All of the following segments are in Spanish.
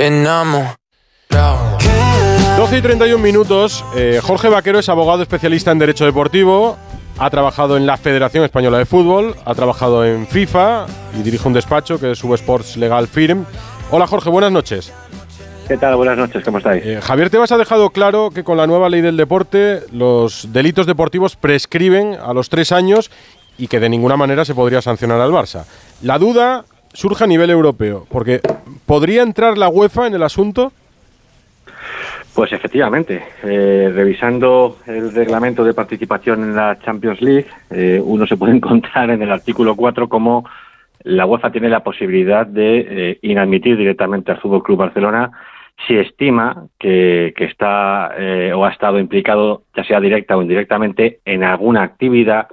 enamorado. 12 y 31 minutos. Eh, Jorge Vaquero es abogado especialista en Derecho Deportivo. Ha trabajado en la Federación Española de Fútbol, ha trabajado en FIFA y dirige un despacho que es Subsports Legal Firm. Hola Jorge, buenas noches. ¿Qué tal? Buenas noches, ¿cómo estáis? Eh, Javier Tebas ha dejado claro que con la nueva ley del deporte los delitos deportivos prescriben a los tres años y que de ninguna manera se podría sancionar al Barça. La duda surge a nivel europeo, porque ¿podría entrar la UEFA en el asunto? Pues efectivamente, eh, revisando el reglamento de participación en la Champions League, eh, uno se puede encontrar en el artículo 4 como la UEFA tiene la posibilidad de eh, inadmitir directamente al Fútbol Club Barcelona si estima que, que está o ha estado implicado, ya sea directa o indirectamente, en alguna actividad,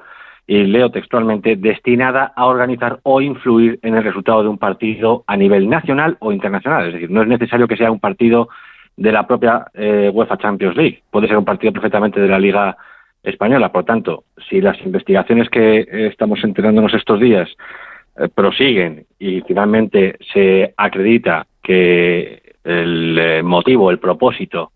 y leo textualmente, destinada a organizar o influir en el resultado de un partido a nivel nacional o internacional. Es decir, no es necesario que sea un partido de la propia eh, UEFA Champions League. Puede ser un partido perfectamente de la Liga Española. Por tanto, si las investigaciones que eh, estamos enterándonos estos días eh, prosiguen y finalmente se acredita que el motivo, el propósito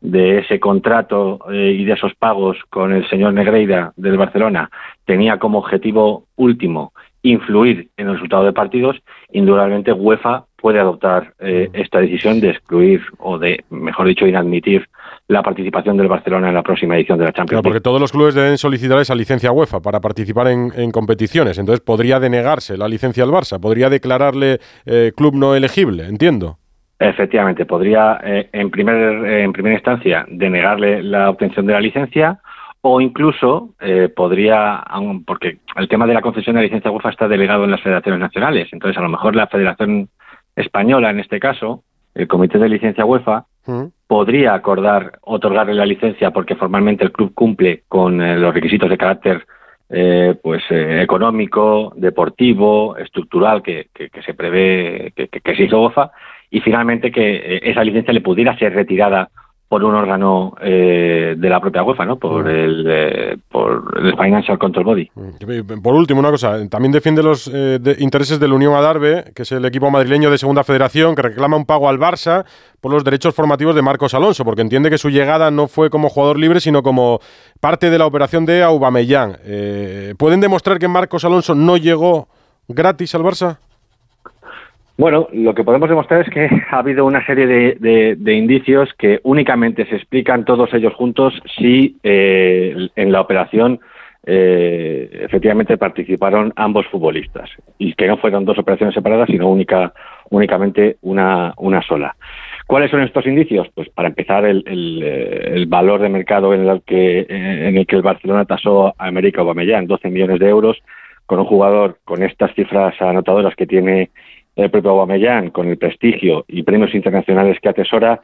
de ese contrato y de esos pagos con el señor Negreira del Barcelona tenía como objetivo último influir en el resultado de partidos, indudablemente UEFA puede adoptar eh, esta decisión de excluir o de, mejor dicho, inadmitir la participación del Barcelona en la próxima edición de la Champions League. porque todos los clubes deben solicitar esa licencia UEFA para participar en, competiciones. Entonces podría denegarse la licencia al Barça, podría declararle eh, club no elegible, entiendo. Efectivamente, podría eh, en, primer, en primera instancia denegarle la obtención de la licencia o incluso eh, podría, porque el tema de la concesión de la licencia UEFA está delegado en las federaciones nacionales, entonces a lo mejor la Federación Española, en este caso, el Comité de Licencia UEFA, mm. podría acordar otorgarle la licencia porque formalmente el club cumple con eh, los requisitos de carácter eh, pues económico, deportivo, estructural que, se prevé que, que, se hizo UEFA y finalmente que esa licencia le pudiera ser retirada por un órgano eh, de la propia UEFA, ¿no? Por el, eh, por el Financial Control Body. Por último, una cosa, también defiende los eh, intereses de la Unión Adarve, que es el equipo madrileño de Segunda Federación, que reclama un pago al Barça por los derechos formativos de Marcos Alonso, porque entiende que su llegada no fue como jugador libre, sino como parte de la operación de Aubameyang. ¿Pueden demostrar que Marcos Alonso no llegó gratis al Barça? Bueno, lo que podemos demostrar es que ha habido una serie de, indicios que únicamente se explican todos ellos juntos si eh, en la operación eh, efectivamente participaron ambos futbolistas y que no fueron dos operaciones separadas, sino única, únicamente una, una sola. ¿Cuáles son estos indicios? Pues para empezar, el, el, valor de mercado en el, que, en el que el Barcelona tasó a América Aubameyang, 12 millones de euros, con un jugador con estas cifras anotadoras que tiene el propio Aubameyang, con el prestigio y premios internacionales que atesora,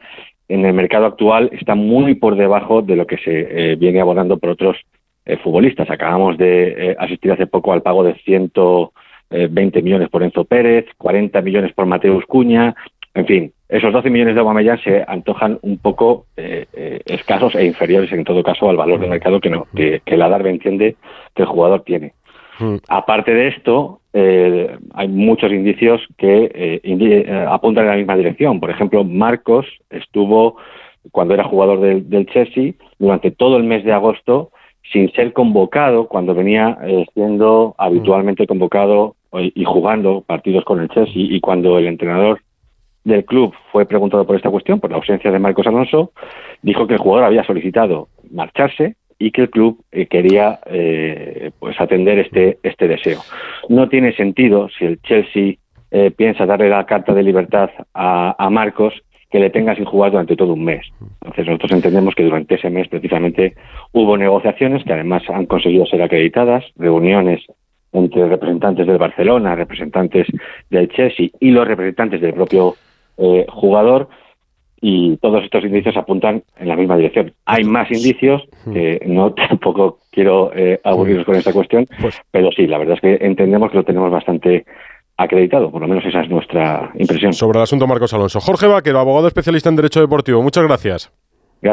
en el mercado actual está muy por debajo de lo que se eh, viene abonando por otros eh, futbolistas. Acabamos de eh, asistir hace poco al pago de 120 millones por Enzo Pérez, 40 millones por Mateus Cuña, en fin, esos 12 millones de Aubameyang se antojan un poco escasos e inferiores en todo caso al valor de mercado que, no, que, que entiende que el jugador tiene. Mm. Aparte de esto, eh, hay muchos indicios que eh, eh, apuntan en la misma dirección. Por ejemplo, Marcos estuvo, cuando era jugador del, Chelsea, durante todo el mes de agosto sin ser convocado cuando venía siendo habitualmente convocado y jugando partidos con el Chelsea y cuando el entrenador del club fue preguntado por esta cuestión, por la ausencia de Marcos Alonso, dijo que el jugador había solicitado marcharse y que el club eh, quería eh, pues atender este este deseo. No tiene sentido si el Chelsea eh, piensa darle la carta de libertad a, a, Marcos que le tenga sin jugar durante todo un mes. Entonces nosotros entendemos que durante ese mes precisamente hubo negociaciones que además han conseguido ser acreditadas, reuniones entre representantes del Barcelona, representantes del Chelsea y los representantes del propio jugador y todos estos indicios apuntan en la misma dirección. Hay más indicios, que no tampoco quiero eh, aburrirnos con esta cuestión, pues pero sí, la verdad es que entendemos que lo tenemos bastante acreditado, por lo menos esa es nuestra impresión. Sobre el asunto Marcos Alonso. Jorge Vaquero, abogado especialista en Derecho Deportivo, muchas gracias.